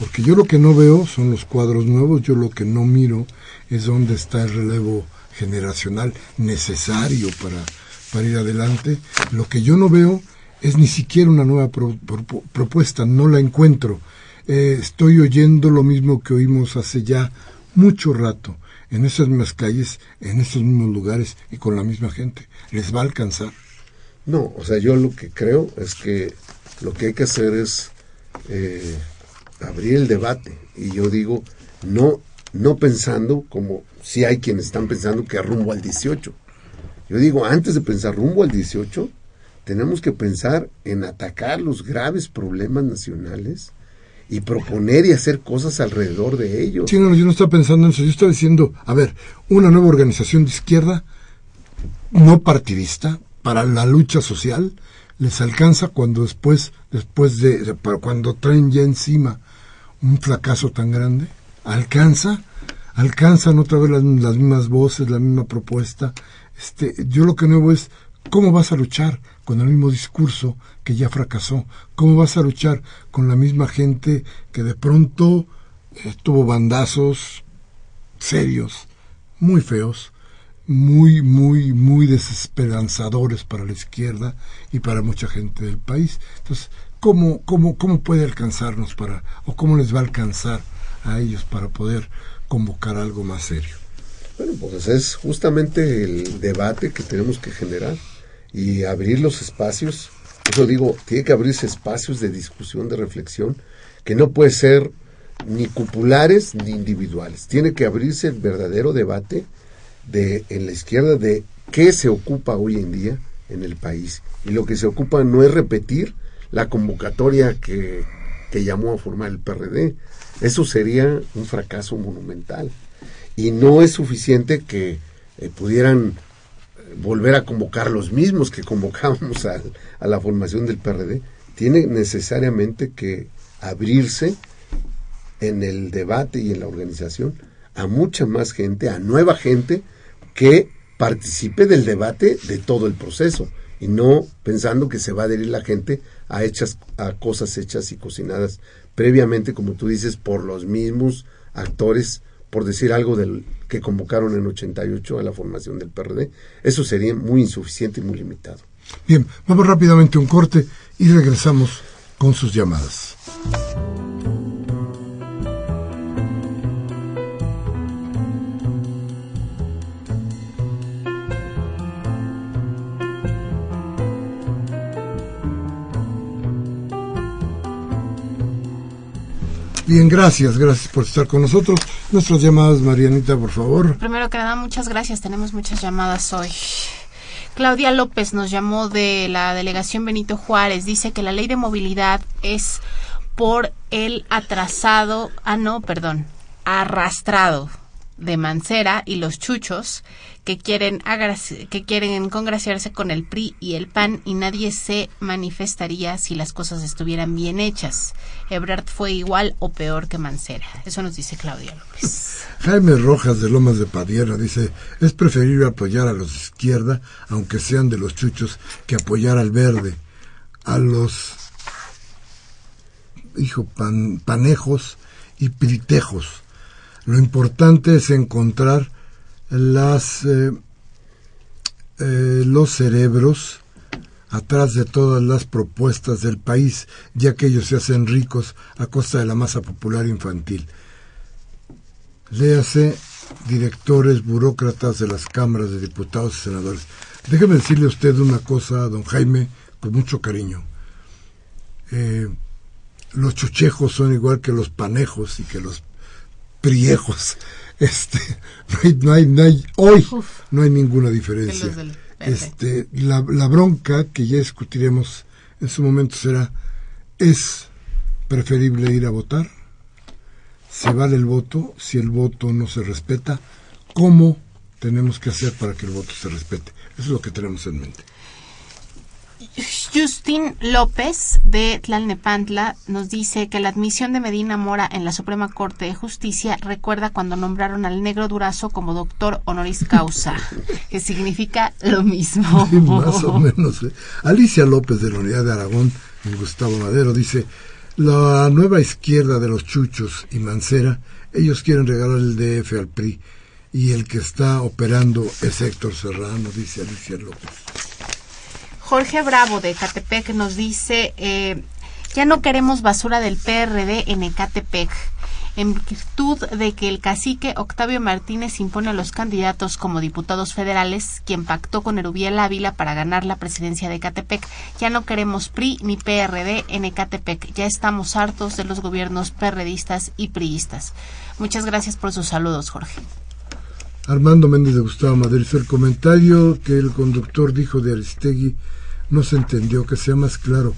porque yo lo que no veo son los cuadros nuevos, yo lo que no miro es dónde está el relevo generacional necesario para, para ir adelante. Lo que yo no veo es ni siquiera una nueva propuesta, no la encuentro. Eh, estoy oyendo lo mismo que oímos hace ya mucho rato en esas mismas calles, en esos mismos lugares y con la misma gente. ¿Les va a alcanzar? No, o sea, yo lo que creo es que lo que hay que hacer es eh, abrir el debate. Y yo digo, no, no pensando como si hay quienes están pensando que rumbo al 18. Yo digo, antes de pensar rumbo al 18, tenemos que pensar en atacar los graves problemas nacionales y proponer y hacer cosas alrededor de ellos. Sí, no, yo no estaba pensando en eso. Yo estaba diciendo, a ver, una nueva organización de izquierda, no partidista, para la lucha social, les alcanza cuando después, después de, cuando traen ya encima un fracaso tan grande, alcanza, alcanzan otra vez las, mismas voces, la misma propuesta. Este, yo lo que no veo es cómo vas a luchar con el mismo discurso que ya fracasó? ¿Cómo vas a luchar con la misma gente que de pronto eh, tuvo bandazos serios, muy feos, muy, muy, muy desesperanzadores para la izquierda y para mucha gente del país? Entonces, ¿cómo, cómo, cómo puede alcanzarnos para, o cómo les va a alcanzar a ellos para poder convocar algo más serio? Bueno, pues es justamente el debate que tenemos que generar y abrir los espacios. Eso digo, tiene que abrirse espacios de discusión, de reflexión, que no puede ser ni cupulares ni individuales. Tiene que abrirse el verdadero debate de en la izquierda de qué se ocupa hoy en día en el país. Y lo que se ocupa no es repetir la convocatoria que, que llamó a formar el PRD. Eso sería un fracaso monumental. Y no es suficiente que eh, pudieran volver a convocar los mismos que convocábamos a, a la formación del PRD, tiene necesariamente que abrirse en el debate y en la organización a mucha más gente, a nueva gente que participe del debate de todo el proceso y no pensando que se va a adherir la gente a hechas a cosas hechas y cocinadas previamente como tú dices por los mismos actores por decir algo del que convocaron en 88 a la formación del PRD, eso sería muy insuficiente y muy limitado. Bien, vamos rápidamente a un corte y regresamos con sus llamadas. Bien, gracias, gracias por estar con nosotros. Nuestras llamadas, Marianita, por favor. Primero que nada, muchas gracias. Tenemos muchas llamadas hoy. Claudia López nos llamó de la delegación Benito Juárez. Dice que la ley de movilidad es por el atrasado, ah no, perdón, arrastrado de Mancera y los chuchos que quieren, que quieren congraciarse con el PRI y el PAN y nadie se manifestaría si las cosas estuvieran bien hechas. Ebrard fue igual o peor que Mancera. Eso nos dice Claudia López. Jaime Rojas de Lomas de Padierna dice, es preferible apoyar a los de izquierda, aunque sean de los chuchos, que apoyar al verde. A los, hijo, panejos y pritejos lo importante es encontrar las, eh, eh, los cerebros atrás de todas las propuestas del país, ya que ellos se hacen ricos a costa de la masa popular infantil. Léase directores, burócratas de las cámaras de diputados y senadores. Déjeme decirle a usted una cosa, don Jaime, con mucho cariño. Eh, los chuchejos son igual que los panejos y que los priejos. Este, no hay, no hay, hoy no hay ninguna diferencia. Este, la, la bronca que ya discutiremos en su momento será, ¿es preferible ir a votar? ¿Se vale el voto si el voto no se respeta? ¿Cómo tenemos que hacer para que el voto se respete? Eso es lo que tenemos en mente. Justin López de Tlalnepantla nos dice que la admisión de Medina Mora en la Suprema Corte de Justicia recuerda cuando nombraron al negro Durazo como doctor honoris causa, que significa lo mismo. más o menos. ¿eh? Alicia López de la Unidad de Aragón, en Gustavo Madero, dice, la nueva izquierda de los Chuchos y Mancera, ellos quieren regalar el DF al PRI y el que está operando es Héctor Serrano, dice Alicia López. Jorge Bravo de Ecatepec nos dice, eh, ya no queremos basura del PRD en Ecatepec. En virtud de que el cacique Octavio Martínez impone a los candidatos como diputados federales, quien pactó con Erubiel Ávila para ganar la presidencia de Ecatepec, ya no queremos PRI ni PRD en Ecatepec. Ya estamos hartos de los gobiernos PRDistas y priistas. Muchas gracias por sus saludos, Jorge. Armando Méndez de Gustavo Madrid, el comentario que el conductor dijo de Aristegui no se entendió, que sea más claro.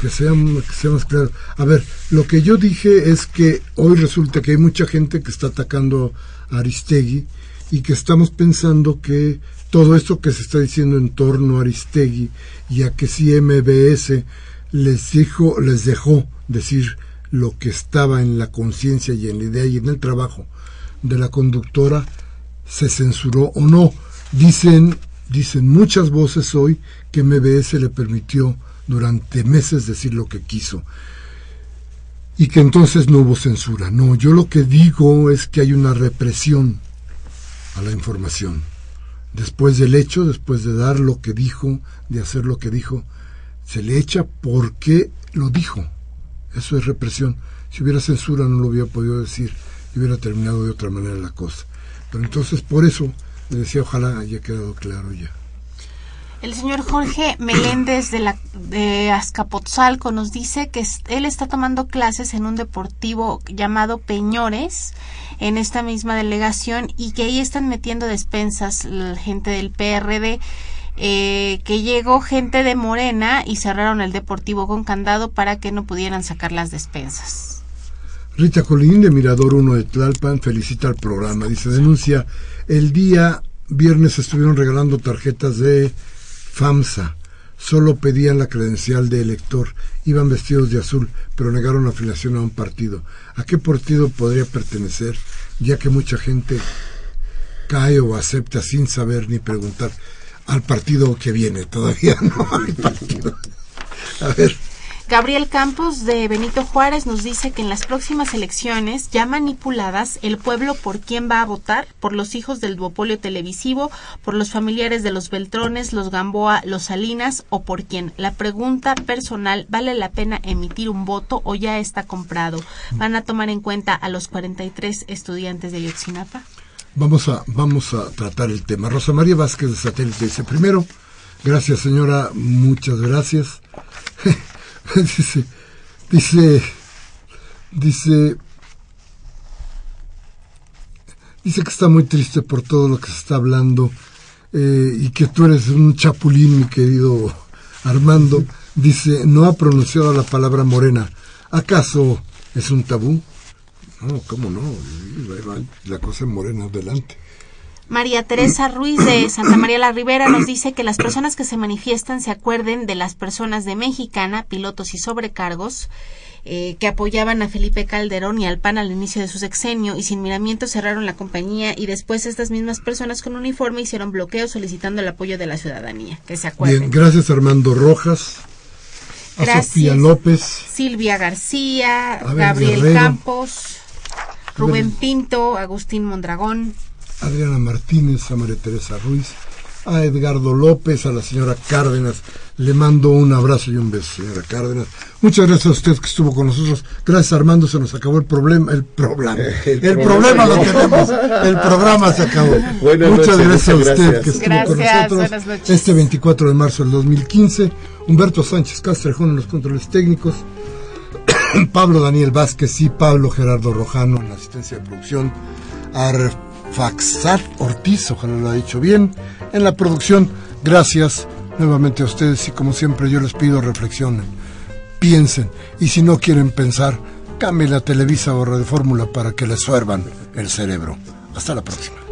Que sea, que sea más claro. A ver, lo que yo dije es que hoy resulta que hay mucha gente que está atacando a Aristegui y que estamos pensando que todo esto que se está diciendo en torno a Aristegui y a que si MBS les dijo, les dejó decir lo que estaba en la conciencia y en la idea y en el trabajo de la conductora se censuró o no. Dicen Dicen muchas voces hoy que MBS le permitió durante meses decir lo que quiso y que entonces no hubo censura. No, yo lo que digo es que hay una represión a la información. Después del hecho, después de dar lo que dijo, de hacer lo que dijo, se le echa porque lo dijo. Eso es represión. Si hubiera censura no lo hubiera podido decir y hubiera terminado de otra manera la cosa. Pero entonces por eso le decía, ojalá haya quedado claro ya. El señor Jorge Meléndez de, la, de Azcapotzalco nos dice que él está tomando clases en un deportivo llamado Peñores en esta misma delegación y que ahí están metiendo despensas la gente del PRD. Eh, que llegó gente de Morena y cerraron el deportivo con candado para que no pudieran sacar las despensas. Rita Colín de Mirador 1 de Tlalpan felicita al programa. Dice, denuncia, el día viernes estuvieron regalando tarjetas de FAMSA. Solo pedían la credencial de elector. Iban vestidos de azul, pero negaron la afiliación a un partido. ¿A qué partido podría pertenecer? Ya que mucha gente cae o acepta sin saber ni preguntar al partido que viene. Todavía no hay partido. A ver. Gabriel Campos de Benito Juárez nos dice que en las próximas elecciones, ya manipuladas, el pueblo por quién va a votar, por los hijos del duopolio televisivo, por los familiares de los Beltrones, los Gamboa, los Salinas o por quién. La pregunta personal, ¿vale la pena emitir un voto o ya está comprado? ¿Van a tomar en cuenta a los 43 estudiantes de Ayotzinapa? Vamos a, vamos a tratar el tema. Rosa María Vázquez de Satélite dice, primero, gracias señora, muchas gracias. dice, dice, dice, dice que está muy triste por todo lo que se está hablando eh, y que tú eres un chapulín, mi querido Armando. Dice, no ha pronunciado la palabra morena. ¿Acaso es un tabú? No, cómo no. La cosa en Morena adelante. María Teresa Ruiz de Santa María la Ribera nos dice que las personas que se manifiestan se acuerden de las personas de Mexicana, pilotos y sobrecargos, eh, que apoyaban a Felipe Calderón y al PAN al inicio de su sexenio y sin miramiento cerraron la compañía y después estas mismas personas con uniforme hicieron bloqueos solicitando el apoyo de la ciudadanía. Que se acuerden. Bien, gracias Armando Rojas. A Sofía López. Silvia García, Gabriel Campos, Rubén Pinto, Agustín Mondragón. Adriana Martínez, a María Teresa Ruiz, a Edgardo López, a la señora Cárdenas. Le mando un abrazo y un beso, señora Cárdenas. Muchas gracias a usted que estuvo con nosotros. Gracias Armando, se nos acabó el problema, el problema. El, problema, lo tenemos, el programa se acabó. Muchas gracias a usted que estuvo con nosotros este 24 de marzo del 2015. Humberto Sánchez Castrejón en los controles técnicos. Pablo Daniel Vázquez y Pablo Gerardo Rojano en la asistencia de producción. Faxat Ortiz, ojalá lo haya dicho bien, en la producción. Gracias nuevamente a ustedes y como siempre yo les pido reflexionen, piensen y si no quieren pensar, cambien la Televisa o de Fórmula para que les suervan el cerebro. Hasta la próxima.